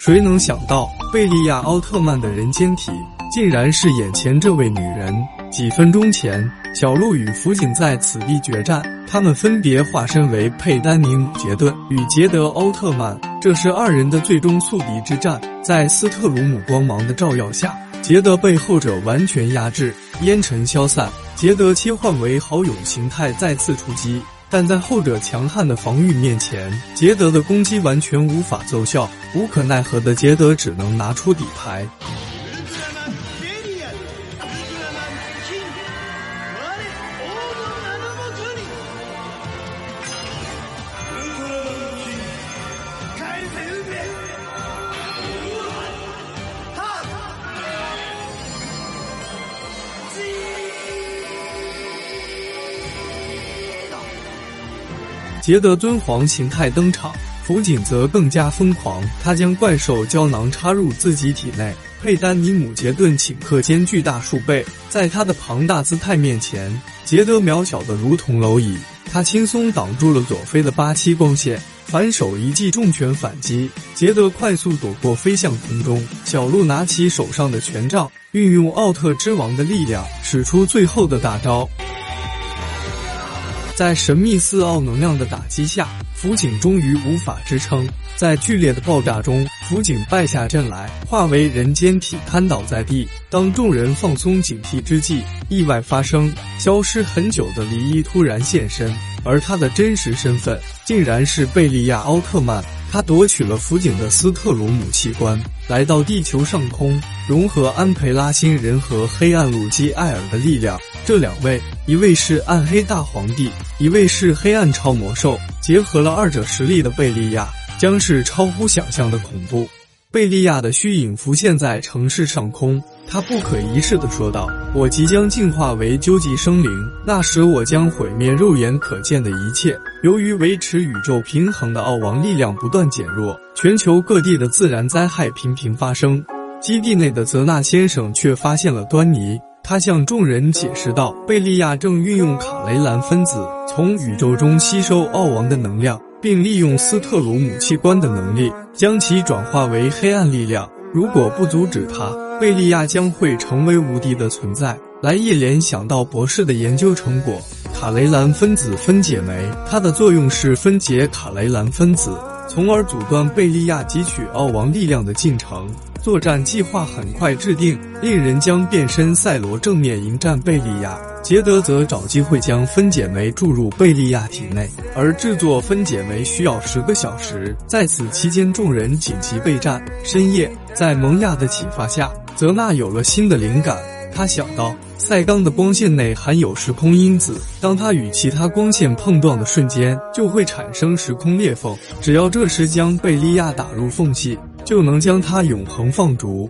谁能想到贝利亚奥特曼的人间体竟然是眼前这位女人？几分钟前，小鹿与辅警在此地决战，他们分别化身为佩丹尼姆杰顿与杰德奥特曼，这是二人的最终宿敌之战。在斯特鲁姆光芒的照耀下，杰德被后者完全压制，烟尘消散，杰德切换为好友形态再次出击。但在后者强悍的防御面前，杰德的攻击完全无法奏效。无可奈何的杰德只能拿出底牌。杰德尊皇形态登场，辅警则更加疯狂。他将怪兽胶囊插入自己体内。佩丹尼姆杰顿顷刻间巨大数倍，在他的庞大姿态面前，杰德渺小的如同蝼蚁。他轻松挡住了佐菲的八七光线，反手一记重拳反击。杰德快速躲过，飞向空中。小鹿拿起手上的权杖，运用奥特之王的力量，使出最后的大招。在神秘四奥能量的打击下，辅警终于无法支撑。在剧烈的爆炸中，辅警败下阵来，化为人间体瘫倒在地。当众人放松警惕之际，意外发生，消失很久的离伊突然现身，而他的真实身份竟然是贝利亚奥特曼。他夺取了辅警的斯特鲁姆器官，来到地球上空，融合安培拉星人和黑暗鲁基艾尔的力量。这两位，一位是暗黑大皇帝，一位是黑暗超魔兽，结合了二者实力的贝利亚，将是超乎想象的恐怖。贝利亚的虚影浮现在城市上空，他不可一世地说道：“我即将进化为究极生灵，那时我将毁灭肉眼可见的一切。”由于维持宇宙平衡的奥王力量不断减弱，全球各地的自然灾害频频发生。基地内的泽纳先生却发现了端倪，他向众人解释道：“贝利亚正运用卡雷兰分子从宇宙中吸收奥王的能量。”并利用斯特鲁姆器官的能力，将其转化为黑暗力量。如果不阻止他，贝利亚将会成为无敌的存在。莱伊联想到博士的研究成果——卡雷兰分子分解酶，它的作用是分解卡雷兰分子，从而阻断贝利亚汲取奥王力量的进程。作战计划很快制定，猎人将变身赛罗正面迎战贝利亚，杰德则找机会将分解酶注入贝利亚体内。而制作分解酶需要十个小时，在此期间，众人紧急备战。深夜，在蒙亚的启发下，泽纳有了新的灵感。他想到，赛钢的光线内含有时空因子，当它与其他光线碰撞的瞬间，就会产生时空裂缝。只要这时将贝利亚打入缝隙。就能将它永恒放逐。